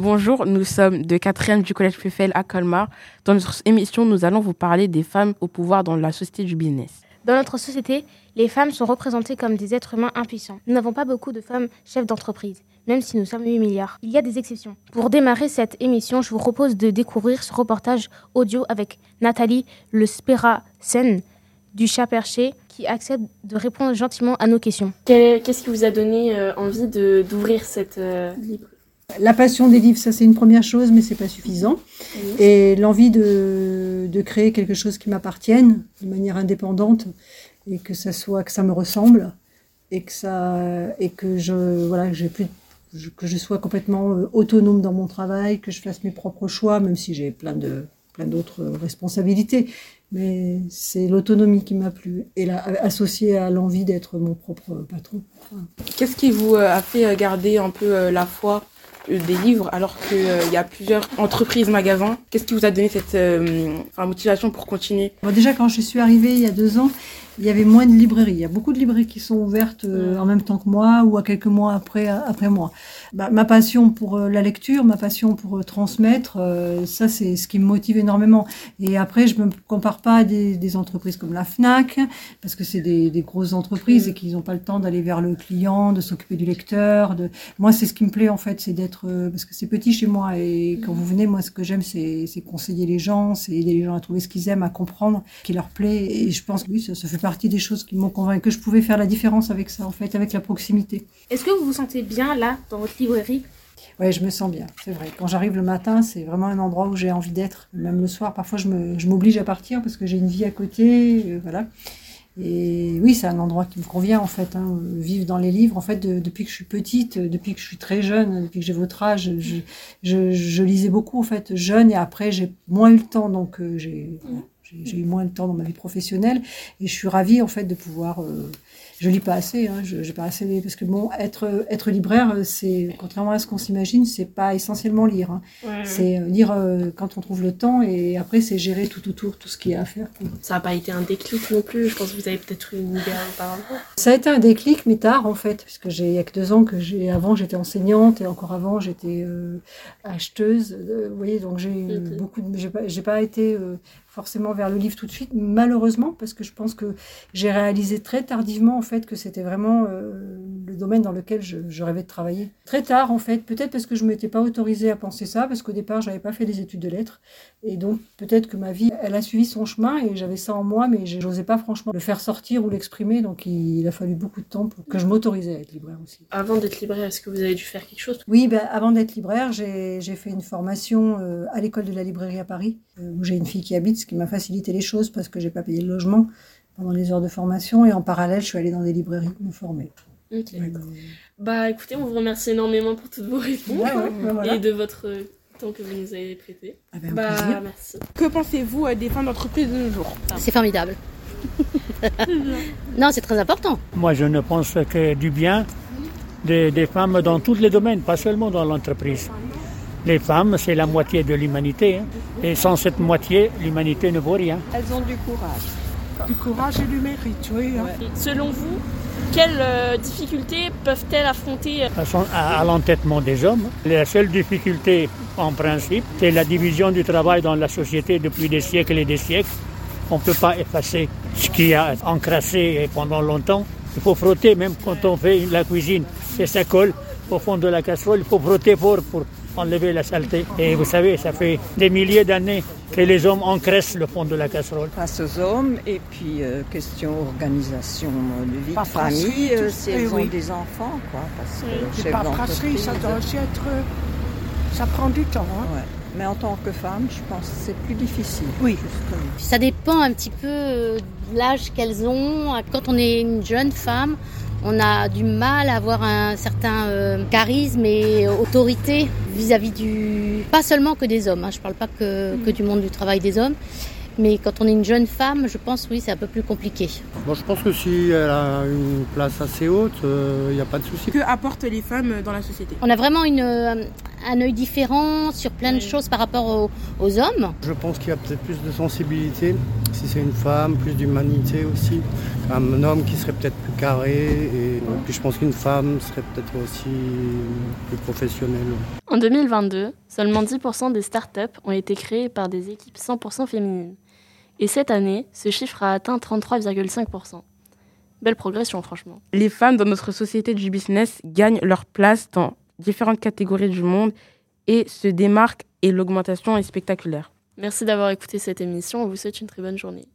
Bonjour, nous sommes de 4e du Collège Pfeffel à Colmar. Dans notre émission, nous allons vous parler des femmes au pouvoir dans la société du business. Dans notre société, les femmes sont représentées comme des êtres humains impuissants. Nous n'avons pas beaucoup de femmes chefs d'entreprise, même si nous sommes 8 milliards. Il y a des exceptions. Pour démarrer cette émission, je vous propose de découvrir ce reportage audio avec Nathalie Le Spera Sen du chat perché qui accepte de répondre gentiment à nos questions. Qu'est-ce qui vous a donné euh, envie d'ouvrir cette euh, librairie la passion des livres, ça c'est une première chose, mais c'est pas suffisant. Et l'envie de, de, créer quelque chose qui m'appartienne de manière indépendante et que ça soit que ça me ressemble et que ça et que je voilà que j'ai plus que je sois complètement euh, autonome dans mon travail, que je fasse mes propres choix, même si j'ai plein de plein d'autres responsabilités. Mais c'est l'autonomie qui m'a plu et là, associée à l'envie d'être mon propre patron. Qu'est-ce qui vous euh, a fait garder un peu euh, la foi? Des livres alors qu'il y a plusieurs entreprises, magasins. Qu'est-ce qui vous a donné cette motivation pour continuer? Déjà, quand je suis arrivée il y a deux ans, il y avait moins de librairies. Il y a beaucoup de librairies qui sont ouvertes euh, en même temps que moi ou à quelques mois après, après moi. Bah, ma passion pour euh, la lecture, ma passion pour euh, transmettre, ça c'est ce qui me motive énormément. Et après, je me compare pas à des, des entreprises comme la Fnac parce que c'est des, des, grosses entreprises et qu'ils n'ont pas le temps d'aller vers le client, de s'occuper du lecteur. De... Moi, c'est ce qui me plaît en fait, c'est d'être parce que c'est petit chez moi et quand vous venez, moi, ce que j'aime, c'est conseiller les gens, c'est aider les gens à trouver ce qu'ils aiment, à comprendre, qui leur plaît. Et je pense que oui, ça, ça fait partie des choses qui m'ont convaincu que je pouvais faire la différence avec ça, en fait, avec la proximité. Est-ce que vous vous sentez bien là, dans votre librairie? Oui, je me sens bien, c'est vrai. Quand j'arrive le matin, c'est vraiment un endroit où j'ai envie d'être. Même le soir, parfois, je m'oblige à partir parce que j'ai une vie à côté, euh, voilà. Et oui, c'est un endroit qui me convient en fait. Hein. Vivre dans les livres, en fait, depuis que je suis petite, depuis que je suis très jeune, depuis que j'ai votre âge, je, je, je, lisais beaucoup en fait jeune et après j'ai moins eu le temps, donc euh, j'ai j'ai eu moins de temps dans ma vie professionnelle et je suis ravie en fait de pouvoir euh, je lis pas assez, hein, je, pas assez parce que bon, être être libraire, c'est contrairement à ce qu'on s'imagine, c'est pas essentiellement lire. Hein. c'est euh, lire euh, quand on trouve le temps et après c'est gérer tout autour, tout ce qu'il y a à faire. Ça n'a pas été un déclic non plus. Je pense que vous avez peut-être eu une idée auparavant. Ça a été un déclic, mais tard en fait, puisque j'ai il y a que deux ans que j'ai avant j'étais enseignante et encore avant j'étais euh, acheteuse. vous voyez, donc j'ai beaucoup, j'ai pas, pas été forcément vers le livre tout de suite, malheureusement, parce que je pense que j'ai réalisé très tardivement en fait que c'était vraiment euh, le domaine dans lequel je, rêvais de travailler. Très tard en fait, peut-être parce que je ne m'étais pas autorisée à penser ça, parce qu'au départ je n'avais pas fait des études de lettres, et donc peut-être que ma vie, elle a suivi son chemin et j'avais ça en moi, mais je n'osais pas franchement le faire sortir ou l'exprimer, donc il, a fallu beaucoup de temps pour que je m'autorisais à être libraire aussi. Avant d'être libraire, est-ce que vous avez dû faire quelque chose? Oui, ben, avant d'être libraire, j'ai fait une formation euh, à l'école de la librairie à Paris, euh, où j'ai une fille qui habite, qui m'a facilité les choses parce que j'ai pas payé le logement pendant les heures de formation et en parallèle, je suis allée dans des librairies me former. Ok. Bah écoutez, on vous remercie énormément pour toutes vos réponses et de votre temps que vous nous avez prêté. Ah ben, bah, merci. Que pensez-vous euh, des femmes d'entreprise de nos jours? C'est formidable. non, c'est très important. Moi, je ne pense que du bien des, des femmes dans tous les domaines, pas seulement dans l'entreprise. Les femmes, c'est la moitié de l'humanité. Hein. Et sans cette moitié, l'humanité ne vaut rien. Elles ont du courage. Du courage et du mérite, oui. Hein. Selon vous, quelles euh, difficultés peuvent-elles affronter? À, à l'entêtement des hommes. La seule difficulté, en principe, c'est la division du travail dans la société depuis des siècles et des siècles. On ne peut pas effacer ce qui a encrassé pendant longtemps. Il faut frotter, même quand on fait la cuisine, et ça colle au fond de la casserole. Il faut frotter fort pour enlever la saleté. Et vous savez, ça fait des milliers d'années que les hommes encressent le fond de la casserole. Face aux hommes, et puis euh, question organisation de vie de famille, euh, si elles ont des enfants, quoi. Parce que chef d'entreprise... ça doit aussi être... Ça prend du temps, hein. Mais en tant que femme, je pense que c'est plus difficile. Oui. Ça dépend un petit peu de l'âge qu'elles ont. Quand on est une jeune femme, on a du mal à avoir un certain euh, charisme et autorité vis-à-vis du... Pas seulement que des hommes, hein, je ne parle pas que, que, du monde du travail des hommes, mais quand on est une jeune femme, je pense oui, c'est un peu plus compliqué. Bon, je pense que si elle a une place assez haute, il euh, n'y a pas de souci. Que apportent les femmes dans la société? On a vraiment une, euh, un œil différent sur plein de choses par rapport aux, hommes. Je pense qu'il y a peut-être plus de sensibilité si c'est une femme, plus d'humanité aussi. Un homme qui serait peut-être plus carré et puis je pense qu'une femme serait peut-être aussi plus professionnelle. En 2022, seulement 10% des startups ont été créées par des équipes 100% féminines. Et cette année, ce chiffre a atteint 33,5%. Belle progression, franchement. Les femmes dans notre société du business gagnent leur place dans différentes catégories du monde et se démarquent et l'augmentation est spectaculaire. Merci d'avoir écouté cette émission. On vous souhaite une très bonne journée.